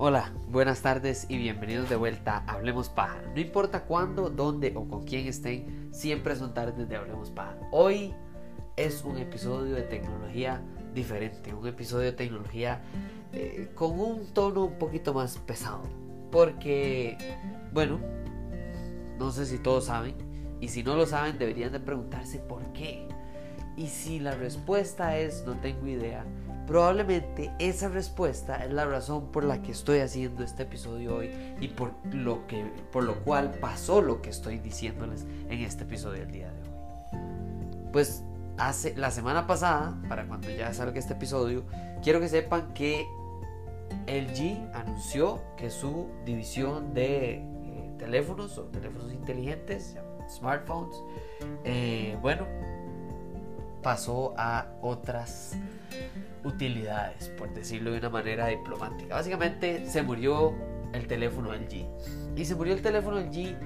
Hola, buenas tardes y bienvenidos de vuelta a Hablemos Paja. No importa cuándo, dónde o con quién estén, siempre son tardes de Hablemos Paja. Hoy es un episodio de tecnología diferente, un episodio de tecnología eh, con un tono un poquito más pesado. Porque, bueno, no sé si todos saben, y si no lo saben deberían de preguntarse por qué. Y si la respuesta es no tengo idea, Probablemente esa respuesta es la razón por la que estoy haciendo este episodio hoy y por lo, que, por lo cual pasó lo que estoy diciéndoles en este episodio del día de hoy. Pues hace la semana pasada, para cuando ya salga este episodio, quiero que sepan que LG anunció que su división de eh, teléfonos o teléfonos inteligentes, smartphones, eh, bueno, pasó a otras utilidades, por decirlo de una manera diplomática. Básicamente se murió el teléfono LG. Y se murió el teléfono LG.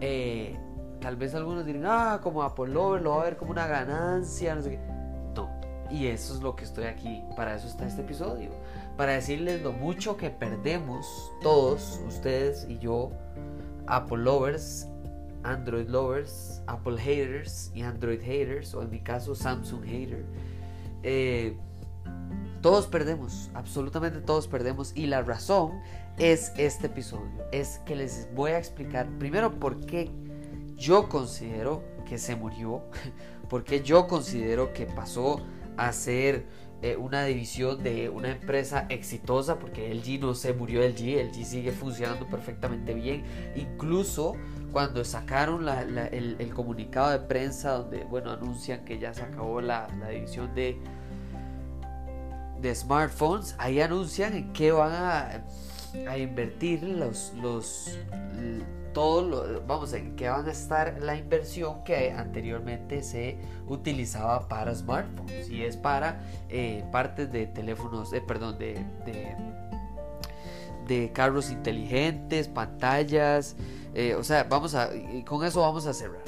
Eh, tal vez algunos dirán, ah, como Apple Lover lo va a ver como una ganancia, no sé qué. No. Y eso es lo que estoy aquí. Para eso está este episodio. Para decirles lo mucho que perdemos todos, ustedes y yo, Apple Lovers, Android Lovers, Apple Haters y Android Haters, o en mi caso Samsung Hater. Eh, todos perdemos, absolutamente todos perdemos y la razón es este episodio. Es que les voy a explicar primero por qué yo considero que se murió, por qué yo considero que pasó a ser una división de una empresa exitosa, porque LG no se murió LG, LG sigue funcionando perfectamente bien, incluso cuando sacaron el, comunicado de prensa donde bueno anuncian que ya se acabó la división de smartphones, ahí anuncian en qué van a, invertir los todo vamos en qué van a estar la inversión que anteriormente se utilizaba para smartphones y es para eh, partes de teléfonos, eh, perdón, de, de, carros inteligentes, pantallas, eh, o sea, vamos a, con eso vamos a cerrar.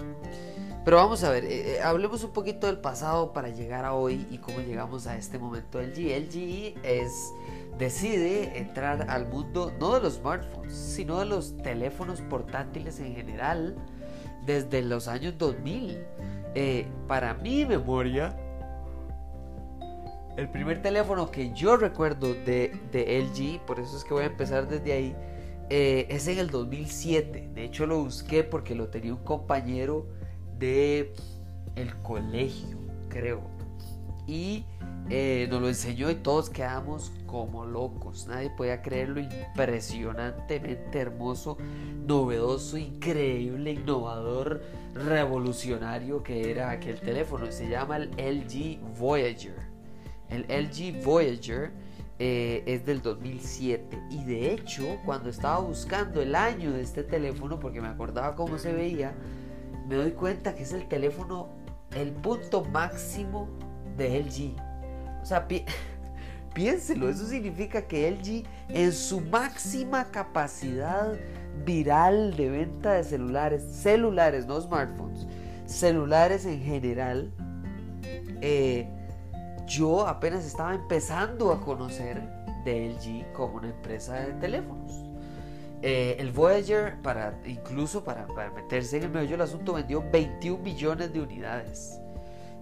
Pero vamos a ver, eh, hablemos un poquito del pasado para llegar a hoy y cómo llegamos a este momento del G. LG es, decide entrar al mundo no de los smartphones, sino de los teléfonos portátiles en general desde los años 2000. Eh, para mi memoria, el primer teléfono que yo recuerdo de, de LG, por eso es que voy a empezar desde ahí, es en el 2007. De hecho lo busqué porque lo tenía un compañero de el colegio, creo. Y eh, nos lo enseñó y todos quedamos como locos. Nadie podía creer lo impresionantemente hermoso, novedoso, increíble, innovador, revolucionario que era aquel teléfono. Se llama el LG Voyager. El LG Voyager eh, es del 2007 y de hecho cuando estaba buscando el año de este teléfono porque me acordaba cómo se veía, me doy cuenta que es el teléfono, el punto máximo de LG. O sea, piénselo, eso significa que LG en su máxima capacidad viral de venta de celulares, celulares, no smartphones, celulares en general, eh, yo apenas estaba empezando a conocer de LG como una empresa de teléfonos. Eh, el Voyager, para, incluso para, meterse en el medio del asunto, vendió 21 millones de unidades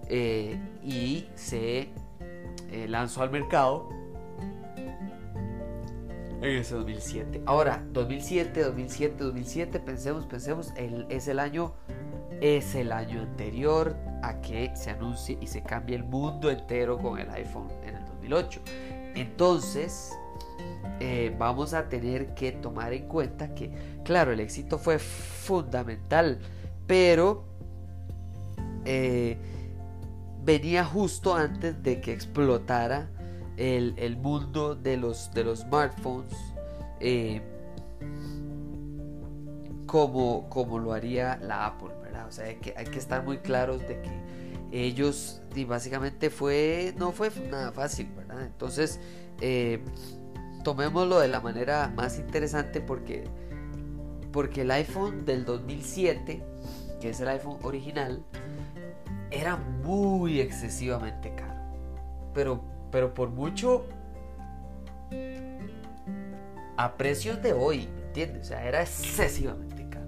eh, y se eh, lanzó al mercado en ese 2007. Ahora, 2007, 2007, 2007, pensemos, pensemos, es el año, es el año anterior a que se anuncie y se cambie el mundo entero con el iPhone en el 2008. Entonces, eh, vamos a tener que tomar en cuenta que, claro, el éxito fue fundamental, pero eh, venía justo antes de que explotara el, mundo de los, de los smartphones. Eh, como, como lo haría la Apple, ¿verdad? O sea, hay que, hay que estar muy claros de que ellos, y básicamente fue, no fue nada fácil, ¿verdad? Entonces, tomémoslo de la manera más interesante porque, porque el iPhone del 2007, que es el iPhone original, era muy excesivamente caro. Pero, pero por mucho a precios de hoy, ¿me entiendes? O sea, era excesivamente caro.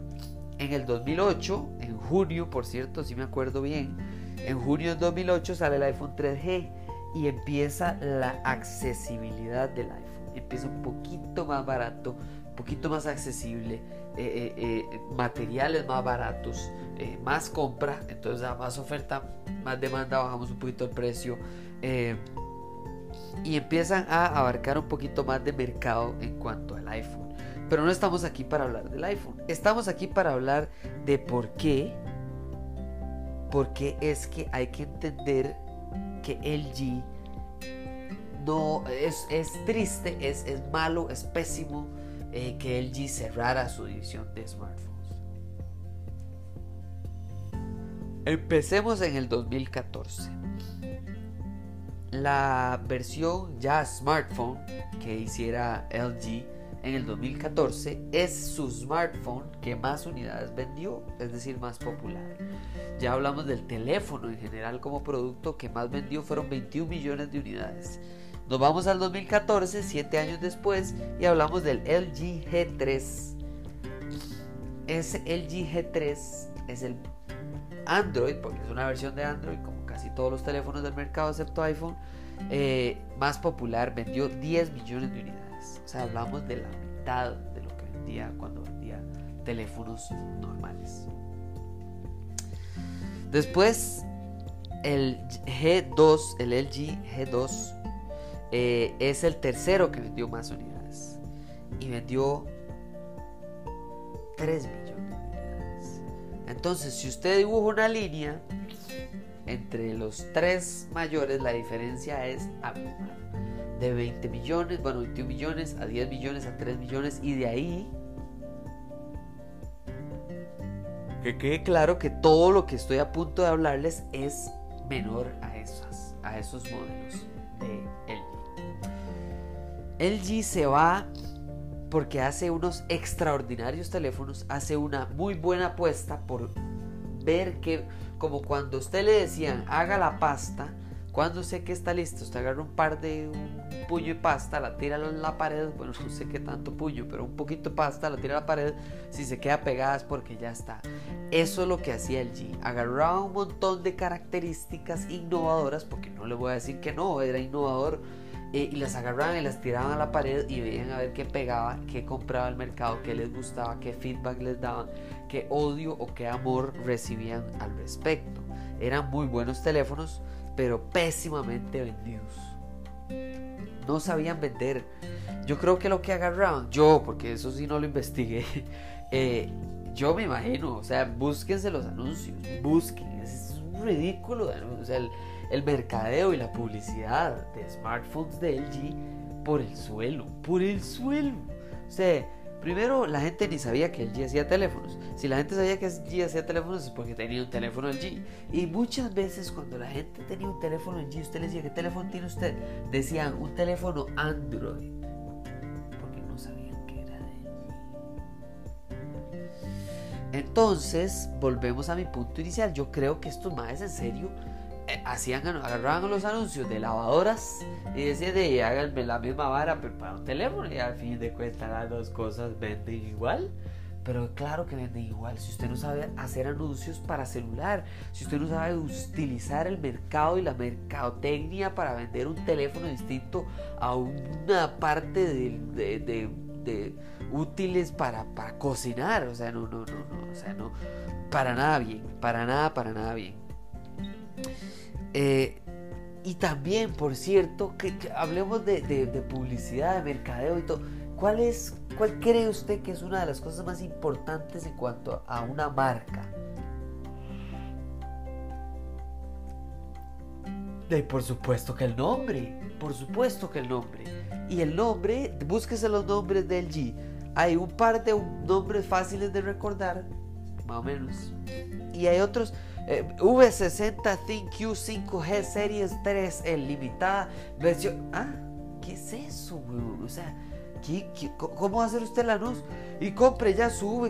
En el 2008, en junio, por cierto, si me acuerdo bien, en junio del 2008 sale el iPhone 3G y empieza la accesibilidad del iPhone. Empieza un poquito más barato, un poquito más accesible, eh, eh, eh, materiales más baratos, más compra, entonces más oferta, más demanda, bajamos un poquito el precio y empiezan a abarcar un poquito más de mercado en cuanto al iPhone. Pero no estamos aquí para hablar del iPhone, estamos aquí para hablar de por qué, por qué es que hay que entender que LG no es, es triste, es, es, malo, es pésimo eh, que LG cerrara su división de smartphones. Empecemos en el 2014. La versión ya smartphone que hiciera LG en el 2014 es su smartphone que más unidades vendió, es decir, más popular. Ya hablamos del teléfono en general como producto que más vendió fueron 21 millones de unidades. Nos vamos al 2014, 7 años después, y hablamos del LG G3. Ese LG G3 es el Android, porque es una versión de Android, como casi todos los teléfonos del mercado excepto iPhone, eh, más popular, vendió 10 millones de unidades. O sea, hablamos de la mitad de lo que vendía cuando vendía teléfonos normales. Después, el G2, el LG G2, eh, es el tercero que vendió más unidades. Y vendió 3 millones de unidades. Entonces, si usted dibuja una línea entre los tres mayores, la diferencia es abismal. De 20 millones, bueno, 21 millones a 10 millones a 3 millones. Y de ahí que quede claro que todo lo que estoy a punto de hablarles es menor a, esas, a esos modelos de LG se va porque hace unos extraordinarios teléfonos, hace una muy buena apuesta por ver que, como cuando usted le decían, haga la pasta, cuando sé que está listo, usted agarra un par de puño de pasta, la tira en la pared, bueno, no sé qué tanto puño, pero un poquito de pasta, la tira la pared, si se queda pegada es porque ya está. Eso es lo que hacía el G. Agarraba un montón de características innovadoras, porque no le voy a decir que no, era innovador y las agarraban y las tiraban a la pared y veían a ver qué pegaba, qué compraba el mercado, qué les gustaba, qué feedback les daban, qué odio o qué amor recibían al respecto. Eran muy buenos teléfonos, pero pésimamente vendidos. No sabían vender. Yo creo que lo que agarraban, yo, porque eso sí no lo investigué, eh, yo me imagino, o sea, búsquense los anuncios, busquen, es, ridículo. El, el mercadeo y la publicidad de smartphones de LG por el suelo, por el suelo. O sea, primero la gente ni sabía que LG hacía teléfonos. Si la gente sabía que LG hacía teléfonos es porque tenía un teléfono LG. Y muchas veces cuando la gente tenía un teléfono LG, usted le decía, ¿qué teléfono tiene usted? Decían, un teléfono Android. Porque no sabían que era de LG. Entonces, volvemos a mi punto inicial. Yo creo que estos más en serio hacían, agarraban los anuncios de lavadoras y decían, de háganme la misma vara, pero para un teléfono. Y al fin de cuentas, las dos cosas venden igual. Pero claro que venden igual. Si usted no sabe hacer anuncios para celular, si usted no sabe utilizar el mercado y la mercadotecnia para vender un teléfono distinto a una parte de, de, útiles para, para, cocinar. O sea, no, no, no, no. O sea, no. Para nada bien. Para nada, para nada bien. Eh, y también, por cierto, que, hablemos de, publicidad, de mercadeo y todo. ¿Cuál, es, ¿Cuál cree usted que es una de las cosas más importantes en cuanto a una marca? Y por supuesto que el nombre, por supuesto que el nombre. Y el nombre, búsquese los nombres del G. Hay un par de nombres fáciles de recordar, más o menos. Y hay otros, eh, V60 ThinQ 5G Series 3 en limitada versión. Ah, ¿qué es eso, O sea, cómo va a hacer usted la luz? Y compre, ya sube.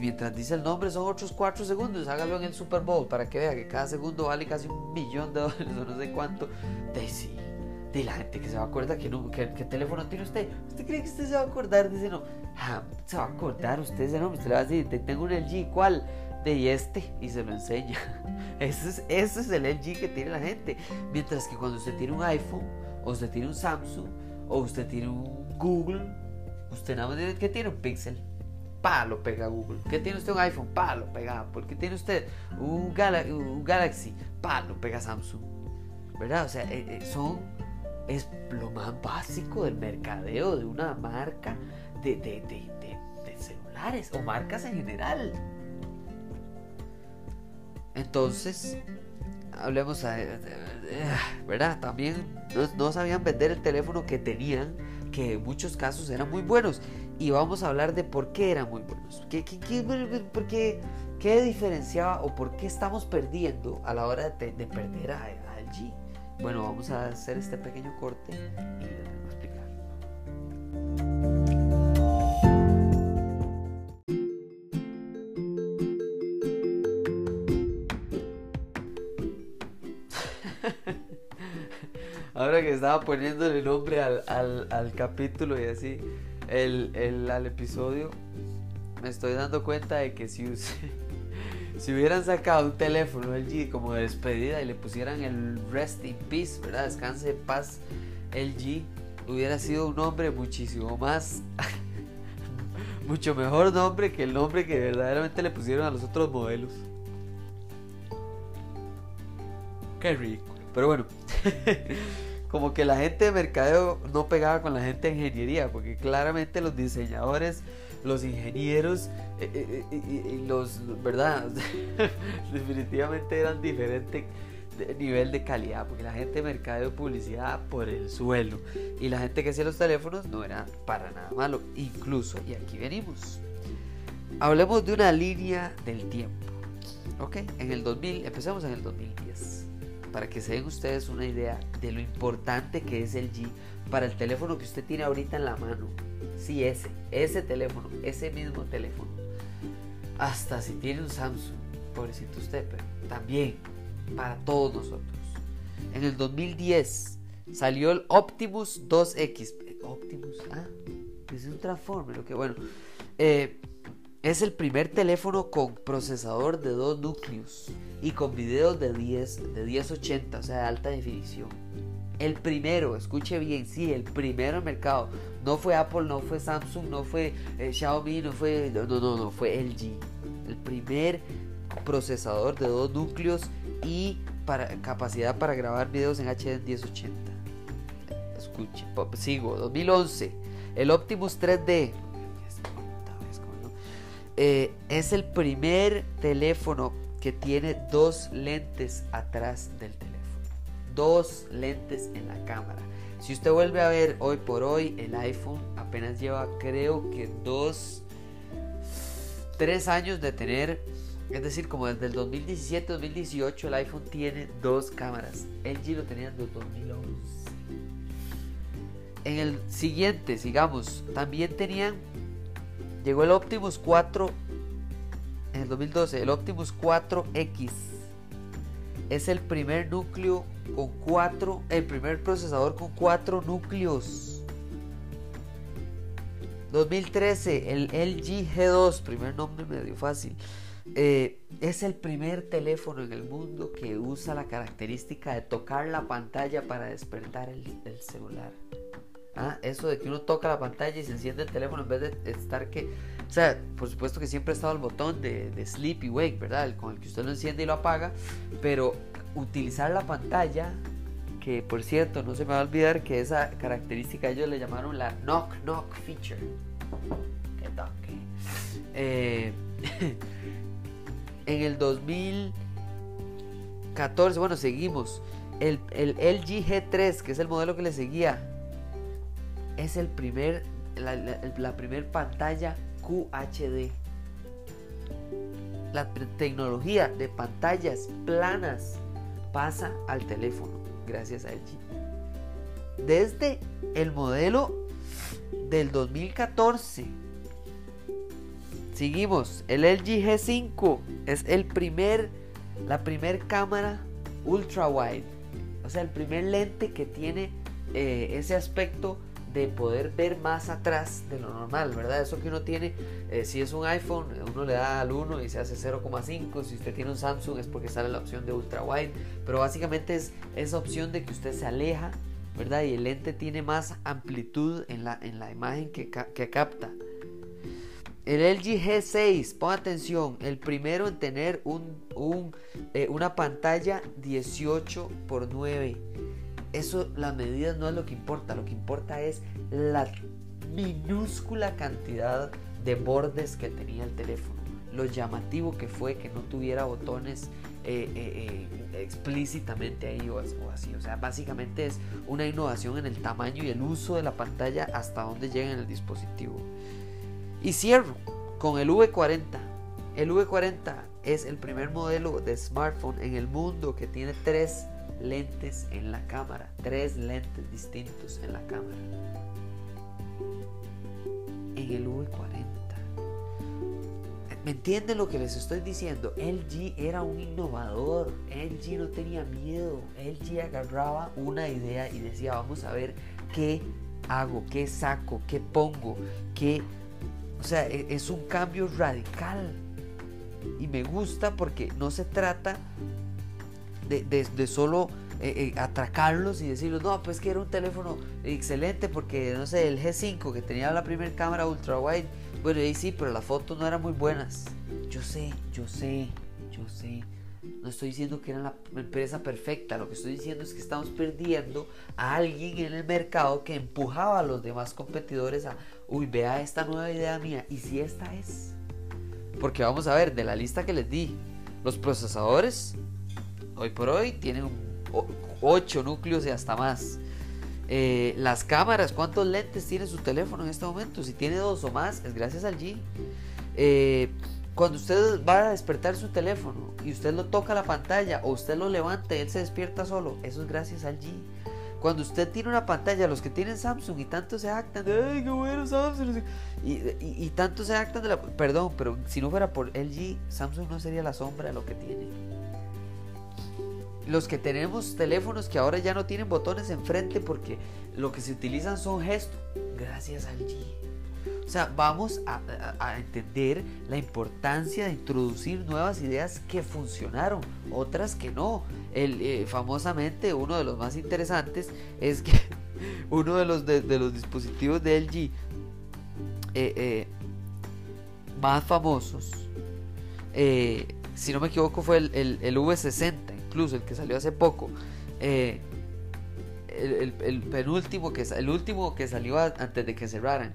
Mientras dice el nombre son otros 4 segundos. Hágalo en el Super Bowl para que vea que cada segundo vale casi un millón de dólares o no sé cuánto. De sí. De la gente que se va a acordar que, no, que, teléfono tiene usted. ¿Usted cree que usted se va a acordar de ese no? se va a acordar usted ese nombre. Usted le va a decir, tengo un LG, ¿cuál? De este. Y se lo enseña. Ese es, ese es el LG que tiene la gente. Mientras que cuando usted tiene un iPhone, o usted tiene un Samsung, o usted tiene un Google, usted nada más dice que tiene un Pixel, pa, lo pega Google. ¿Qué tiene usted un iPhone? Pa, lo pega Apple. ¿Qué tiene usted un, un Galaxy? Pa, lo pega Samsung. ¿Verdad? O sea, eh, eh, son, es lo más básico del mercadeo de una marca de, de, de, de celulares o marcas en general. Entonces, hablemos, a, ¿verdad? También no, sabían vender el teléfono que tenían, que en muchos casos eran muy buenos. Y vamos a hablar de por qué eran muy buenos. ¿Qué, qué, qué diferenciaba o por qué estamos perdiendo a la hora de, perder a, a LG? Bueno, vamos a hacer este pequeño corte y estaba poniéndole nombre al, al, capítulo y así, el, el, al episodio, me estoy dando cuenta de que si, si hubieran sacado un teléfono LG como de despedida y le pusieran el Rest in Peace, ¿verdad? Descanse en paz LG, hubiera sido un nombre muchísimo más, mucho mejor nombre que el nombre que verdaderamente le pusieron a los otros modelos. Qué rico. Pero bueno, como que la gente de mercadeo no pegaba con la gente de ingeniería, porque claramente los diseñadores, los ingenieros eh, eh, eh, los, ¿verdad? Definitivamente eran diferentes nivel de calidad, porque la gente de mercadeo de publicidad por el suelo y la gente que hacía los teléfonos no era para nada malo, incluso, y aquí venimos. Hablemos de una línea del tiempo. Ok, en el 2000, empecemos en el 2010 para que se den ustedes una idea de lo importante que es el G para el teléfono que usted tiene ahorita en la mano. Sí, ese, ese teléfono, ese mismo teléfono. Hasta si tiene un Samsung, pobrecito usted, pero también para todos nosotros. En el 2010 salió el Optimus 2X. Optimus, ah, es un Transformer, lo que bueno. Eh, es el primer teléfono con procesador de dos núcleos y con videos de 10 de 1080, o sea, de alta definición. El primero, escuche bien, sí, el primero en mercado. No fue Apple, no fue Samsung, no fue eh, Xiaomi, no fue. No, no, no, fue LG. El primer procesador de dos núcleos y capacidad para grabar videos en HD 1080. Escuche, sigo, 2011. El Optimus 3D, eh, es el primer teléfono que tiene dos lentes atrás del teléfono. Dos lentes en la cámara. Si usted vuelve a ver hoy por hoy, el iPhone apenas lleva creo que dos, tres años de tener, es decir, como desde el 2017-2018 el iPhone tiene dos cámaras. LG lo tenía desde el 2011. En el siguiente, sigamos, también tenían Llegó el Optimus 4 en el 2012, el Optimus 4X. Es el primer núcleo con 4, el primer procesador con 4 núcleos. 2013, el LG G2, primer nombre medio fácil. Eh, es el primer teléfono en el mundo que usa la característica de tocar la pantalla para despertar el celular. Ah, eso de que uno toca la pantalla y se enciende el teléfono en vez de estar que. O sea, por supuesto que siempre ha estado el botón de, sleep y wake, ¿verdad? con el que usted lo enciende y lo apaga. Pero utilizar la pantalla, que por cierto, no se me va a olvidar que esa característica ellos le llamaron la knock knock feature. Que toque. Eh, en el 2014, bueno, seguimos. El, el LG G3, que es el modelo que le seguía, es el primer, la, la, primer pantalla QHD. La tecnología de pantallas planas pasa al teléfono gracias a LG. desde el modelo del 2014. Seguimos, el LG G5 es el primer, la primer cámara ultra wide, o sea, el primer lente que tiene eh, ese aspecto de poder ver más atrás de lo normal, ¿verdad? Eso que uno tiene, eh, si es un iPhone, uno le da al 1 y se hace 0,5, si usted tiene un Samsung es porque sale la opción de ultra wide, pero básicamente es esa opción de que usted se aleja, ¿verdad? Y el lente tiene más amplitud en la, en la imagen que, que capta. El LG G6, pon atención, el primero en tener un, un, eh, una pantalla 18 x 9 eso, las medidas no es lo que importa, lo que importa es la minúscula cantidad de bordes que tenía el teléfono. Lo llamativo que fue que no tuviera botones eh, eh, eh, explícitamente ahí o, así. O sea, básicamente es una innovación en el tamaño y el uso de la pantalla hasta donde llega en el dispositivo. Y cierro con el V40. El V40 es el primer modelo de smartphone en el mundo que tiene tres lentes en la cámara, tres lentes distintos en la cámara. En el V40. ¿Me entienden lo que les estoy diciendo? LG era un innovador. LG no tenía miedo. LG agarraba una idea y decía, vamos a ver qué hago, qué saco, qué pongo, qué... O sea, e-, es un cambio radical. Y me gusta porque no se trata de, solo eh, eh, atracarlos y decirles, no, pues que era un teléfono excelente porque, no sé, el G5 que tenía la primera cámara ultra wide, bueno, ahí sí, pero las fotos no eran muy buenas. Yo sé, yo sé, yo sé. No estoy diciendo que era la empresa perfecta, lo que estoy diciendo es que estamos perdiendo a alguien en el mercado que empujaba a los demás competidores a, uy, vea esta nueva idea mía, y si esta es. Porque vamos a ver, de la lista que les di, los procesadores hoy por hoy tienen 8 núcleos y hasta más. Eh, las cámaras, ¿cuántos lentes tiene su teléfono en este momento? Si tiene dos o más, es gracias al G. Eh, cuando usted va a despertar su teléfono y usted lo toca la pantalla o usted lo levanta y él se despierta solo, eso es gracias al G. Cuando usted tiene una pantalla, los que tienen Samsung y tanto se actan de, ay, qué bueno Samsung, y, y tanto se actan de la, perdón, pero si no fuera por LG, Samsung no sería la sombra de lo que tiene los que tenemos teléfonos que ahora ya no tienen botones enfrente porque lo que se utilizan son gestos, gracias al G. O sea, vamos a, entender la importancia de introducir nuevas ideas que funcionaron, otras que no. El, eh, famosamente, uno de los más interesantes es que uno de los, de, los dispositivos de LG eh, eh, más famosos, si no me equivoco, fue el, el V60 incluso el que salió hace poco, eh, el, penúltimo, que, el último que salió antes de que cerraran,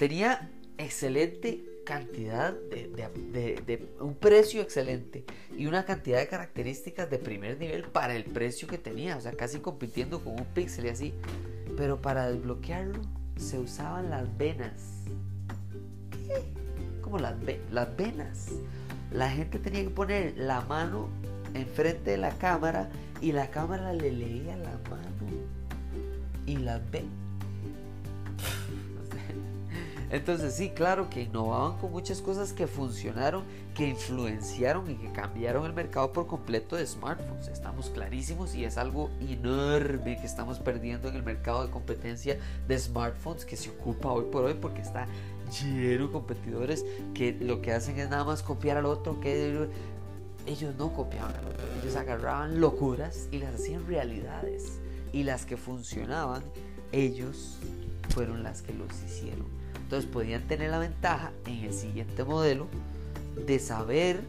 tenía excelente cantidad de, un precio excelente y una cantidad de características de primer nivel para el precio que tenía, o sea, casi compitiendo con un Pixel y así. Pero para desbloquearlo se usaban las venas. ¿Qué? Como las, las venas. La gente tenía que poner la mano enfrente de la cámara y la cámara le leía la mano y la ve. Entonces sí, claro que innovaban con muchas cosas que funcionaron, que influenciaron y que cambiaron el mercado por completo de smartphones. Estamos clarísimos y es algo enorme que estamos perdiendo en el mercado de competencia de smartphones que se ocupa hoy por hoy porque está lleno de competidores que lo que hacen es nada más copiar al otro, que ellos no copiaban a otro, ellos agarraban locuras y las hacían realidades. Y las que funcionaban, ellos fueron las que los hicieron. Entonces podían tener la ventaja en el siguiente modelo de saber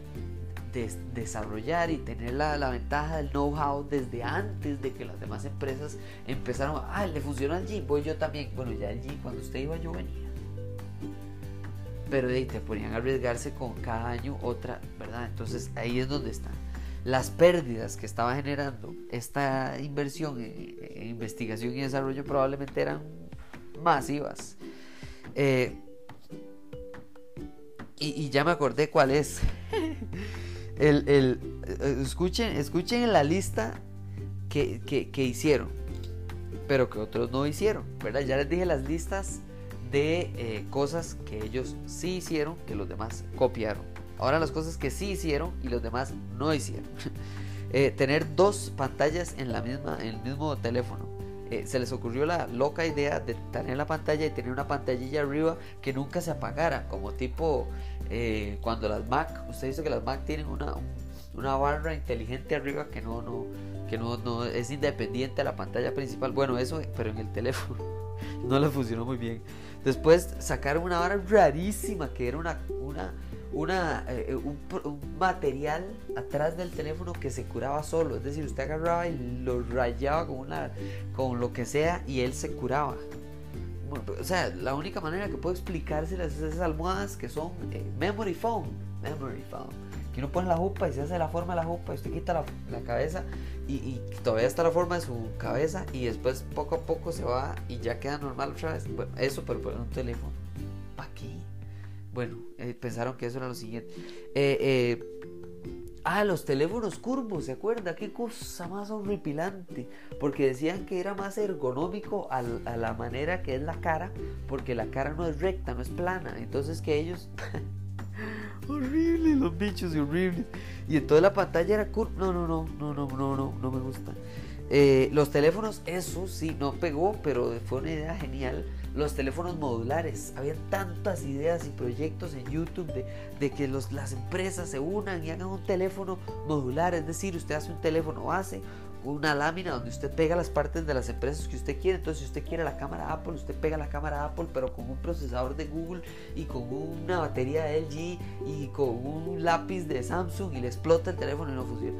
de desarrollar y tener la, ventaja del know-how desde antes de que las demás empresas empezaron, ah, le funciona al G, voy yo también. Bueno, ya el G, cuando usted iba, yo venía pero te ponían a arriesgarse con cada año otra, ¿verdad? Entonces ahí es donde están. Las pérdidas que estaba generando esta inversión en, investigación y desarrollo probablemente eran masivas. Eh, y, ya me acordé cuál es. el, el, eh, escuchen, escuchen la lista que, que, que hicieron. pero que otros no hicieron, ¿verdad? Ya les dije las listas de eh, cosas que ellos sí hicieron, que los demás copiaron. Ahora las cosas que sí hicieron y los demás no hicieron. Eh, tener dos pantallas en, la misma, en el mismo teléfono. Eh, se les ocurrió la loca idea de tener la pantalla y tener una pantallilla arriba que nunca se apagara, como tipo cuando las Mac, usted dice que las Mac tienen una, una barra inteligente arriba que no, no, que no, no es independiente de la pantalla principal. Bueno, eso, pero en el teléfono no le funcionó muy bien. Después sacaron una vara rarísima que era una, una, una eh, un, material atrás del teléfono que se curaba solo. Es decir, usted agarraba y lo rayaba con, una, con lo que sea y él se curaba. o sea, la única manera que puedo explicarse esas almohadas que son eh, memory foam. Memory foam que uno pone la jupa y se hace la forma de la jupa y usted quita la, la cabeza y, todavía está la forma de su cabeza y después poco a poco se va y ya queda normal otra vez. Bueno, eso, pero por un teléfono. ¿Para qué? Bueno, eh, pensaron que eso era lo siguiente. Eh, eh, ah, los teléfonos curvos, ¿se acuerda? Qué cosa más horripilante. Porque decían que era más ergonómico a la manera que es la cara, porque la cara no es recta, no es plana. Entonces que ellos... horrible, los bichos y horribles. Y en toda la pantalla era curva. No, no, no, no, no, no, no, no me gusta. Eh, los teléfonos, eso sí, no pegó, pero fue una idea genial. Los teléfonos modulares, había tantas ideas y proyectos en YouTube de, que las empresas se unan y hagan un teléfono modular, es decir, usted hace un teléfono base, una lámina donde usted pega las partes de las empresas que usted quiere. Entonces, si usted quiere la cámara Apple, usted pega la cámara Apple, pero con un procesador de Google y con una batería LG y con un lápiz de Samsung y le explota el teléfono y no funciona.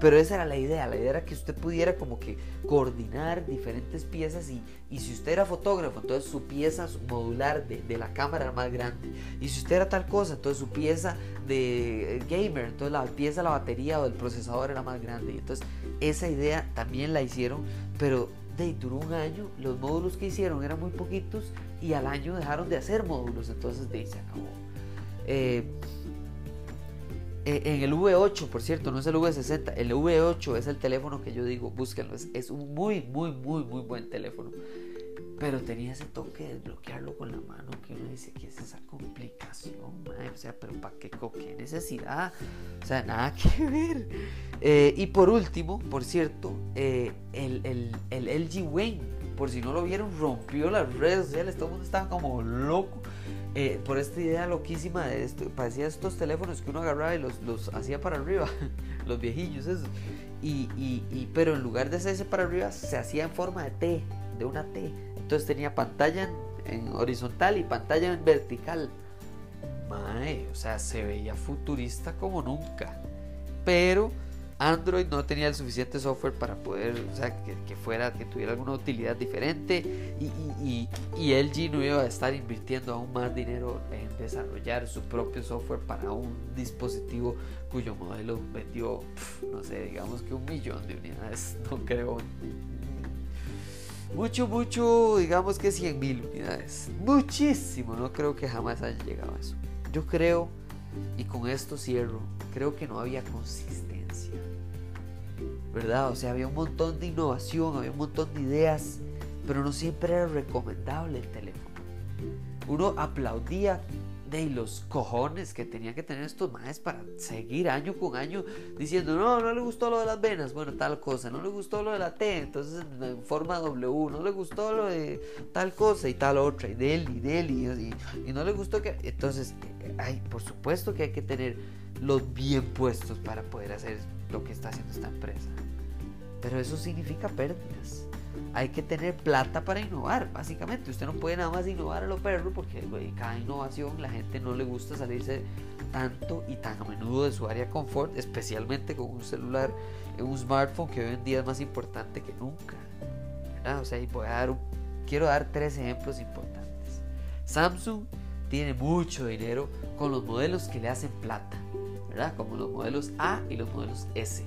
Pero esa era la idea, la idea era que usted pudiera como que coordinar diferentes piezas y, y si usted era fotógrafo, entonces su pieza modular de, de, la cámara era más grande. Y si usted era tal cosa, entonces su pieza de eh, gamer, entonces la pieza de la batería o del procesador era más grande. Y entonces esa idea también la hicieron, pero de, duró un año, los módulos que hicieron eran muy poquitos y al año dejaron de hacer módulos, entonces de ahí se acabó. Eh, en el V8, por cierto, no es el V60, el V8 es el teléfono que yo digo, búsquenlo, es, un muy, muy, muy, muy buen teléfono. Pero tenía ese toque de desbloquearlo con la mano que uno dice, ¿qué es esa complicación? O sea, pero ¿para qué, qué necesidad? O sea, nada que ver. Eh, y por último, por cierto, eh, el, el, el LG Wayne, por si no lo vieron, rompió las redes sociales, todo el mundo estaba como loco eh, por esta idea loquísima de esto, parecía estos teléfonos que uno agarraba y los, los hacía para arriba, los viejillos esos. Y, y, pero en lugar de hacerse para arriba, se hacía en forma de T, de una T. Entonces tenía pantalla en, horizontal y pantalla en vertical. Mae, o sea, se veía futurista como nunca. Pero Android no tenía el suficiente software para poder, o sea, que, fuera, que tuviera alguna utilidad diferente y, y, LG no iba a estar invirtiendo aún más dinero en desarrollar su propio software para un dispositivo cuyo modelo vendió, no sé, digamos que un millón de unidades, no creo. Mucho, mucho, digamos que 100 mil unidades. Muchísimo, no creo que jamás haya llegado a eso. Yo creo, y con esto cierro, creo que no había consistencia ¿verdad? O sea, había un montón de innovación, había un montón de ideas, pero no siempre era recomendable el teléfono. Uno aplaudía de los cojones que tenía que tener estos maes para seguir año con año diciendo, no, no le gustó lo de las venas, bueno, tal cosa, no le gustó lo de la T, entonces en forma W, no le gustó lo de tal cosa y tal otra, y del y y, y no le gustó que... Entonces, ay, por supuesto que hay que tener los bien puestos para poder hacer lo que está haciendo esta empresa. Pero eso significa pérdidas. Hay que tener plata para innovar, básicamente. Usted no puede nada más innovar a lo perro porque cada innovación la gente no le gusta salirse tanto y tan a menudo de su área de confort, especialmente con un celular, un smartphone que hoy en día es más importante que nunca. O sea, quiero dar tres ejemplos importantes. Samsung tiene mucho dinero con los modelos que le hacen plata, ¿verdad? Como los modelos A y los modelos S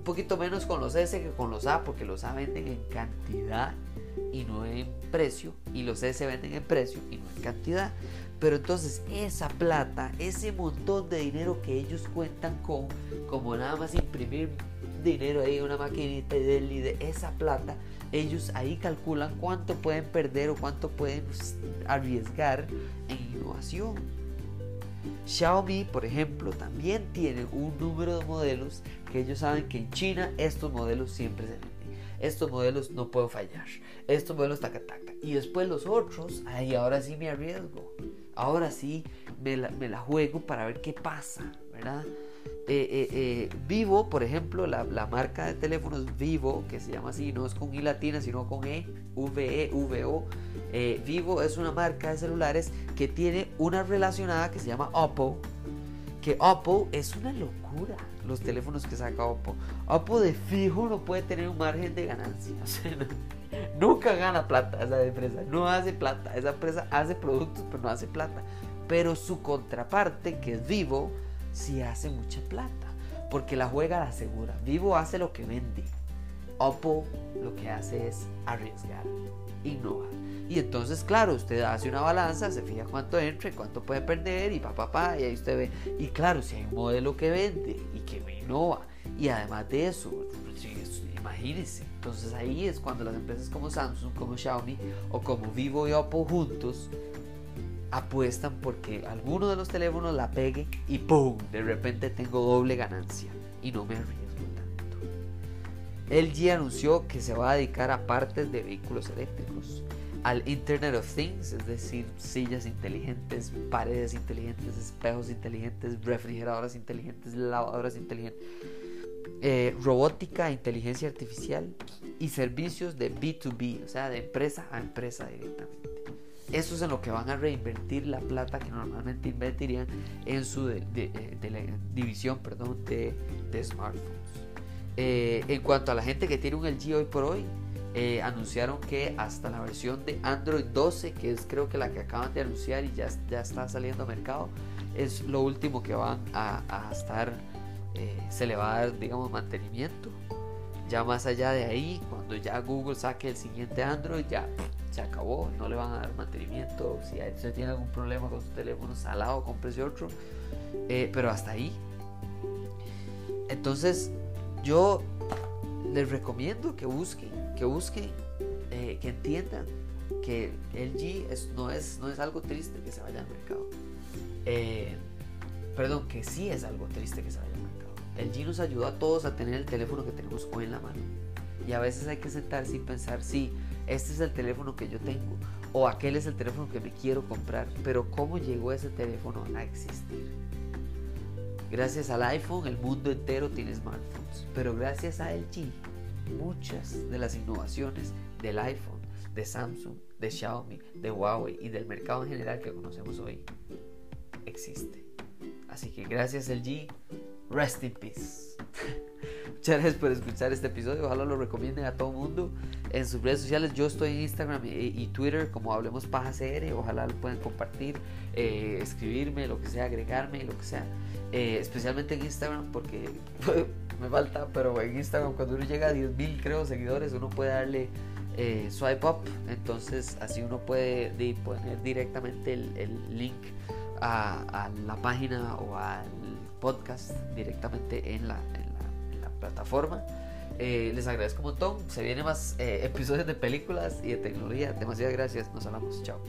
un poquito menos con los S que con los A, porque los A venden en cantidad y no en precio, y los S venden en precio y no en cantidad. Pero entonces esa plata, ese montón de dinero que ellos cuentan con, como nada más imprimir dinero ahí, una maquinita y de esa plata, ellos ahí calculan cuánto pueden perder o cuánto pueden pues, arriesgar en innovación. Xiaomi, por ejemplo, también tiene un número de modelos que ellos saben que en China estos modelos siempre se venden. Estos modelos no puedo fallar. Estos modelos taca taca. Y después los otros, ay, ahora sí me arriesgo. Ahora sí me la, me la juego para ver qué pasa, ¿verdad? Eh, eh, eh, Vivo, por ejemplo, la, marca de teléfonos Vivo, que se llama así, no es con I latina, sino con E, V, E, V, O. Vivo es una marca de celulares que tiene una relacionada que se llama Oppo, que Oppo es una locura los teléfonos que saca Oppo. Oppo de fijo no puede tener un margen de ganancia. nunca gana plata esa empresa, no hace plata. Esa empresa hace productos, pero no hace plata. Pero su contraparte, que es Vivo, si hace mucha plata, porque la juega la segura. Vivo hace lo que vende. Oppo lo que hace es arriesgar, innovar. Y entonces, claro, usted hace una balanza, se fija cuánto entra y cuánto puede perder y pa, pa, pa, y ahí usted ve. Y claro, si hay un modelo que vende y que innova, y además de eso, pues, imagínense, entonces ahí es cuando las empresas como Samsung, como Xiaomi o como Vivo y Oppo juntos apuestan porque alguno de los teléfonos la pegue y ¡pum! De repente tengo doble ganancia y no me arriesgo tanto. LG anunció que se va a dedicar a partes de vehículos eléctricos, al Internet of Things, es decir, sillas inteligentes, paredes inteligentes, espejos inteligentes, refrigeradoras inteligentes, lavadoras inteligentes, eh, robótica, inteligencia artificial y servicios de B2B, o sea, de empresa a empresa directamente. Eso es en lo que van a reinvertir la plata que normalmente invertirían en su eh, división perdón, de, smartphones. Eh, en cuanto a la gente que tiene un LG hoy por hoy, eh, anunciaron que hasta la versión de Android 12, que es creo que la que acaban de anunciar y ya, está saliendo al mercado, es lo último que van a, a estar, se le va a dar, digamos, mantenimiento. Ya más allá de ahí, cuando ya Google saque el siguiente Android, ya se acabó, no le van a dar mantenimiento. Si usted tiene algún problema con su teléfono salado, cómprese otro. Eh, pero hasta ahí. Entonces, yo les recomiendo que busquen, que busquen, eh, que entiendan que LG es, no, es, no es algo triste que se vaya al mercado. Eh, perdón, que sí es algo triste que se vaya al mercado. LG nos ayudó a todos a tener el teléfono que tenemos hoy en la mano. Y a veces hay que sentarse y pensar, sí, este es el teléfono que yo tengo o aquel es el teléfono que me quiero comprar, pero ¿cómo llegó ese teléfono a existir? Gracias al iPhone el mundo entero tiene smartphones, pero gracias a LG muchas de las innovaciones del iPhone, de Samsung, de Xiaomi, de Huawei y del mercado en general que conocemos hoy existe. Así que gracias LG, rest in peace. Muchas gracias por escuchar este episodio. Ojalá lo recomienden a todo mundo en sus redes sociales. Yo estoy en Instagram y, Twitter como Hablemos Paja CR. Ojalá lo puedan compartir, eh, escribirme, lo que sea, agregarme, lo que sea. Eh, especialmente en Instagram porque me falta, pero en Instagram cuando uno llega a 10.000 creo seguidores uno puede darle eh, swipe up. Entonces así uno puede poner directamente el, link a, la página o al podcast directamente en la plataforma. Eh, les agradezco un montón. Se vienen más eh, episodios de películas y de tecnología. Demasiadas gracias. Nos hablamos. Chao.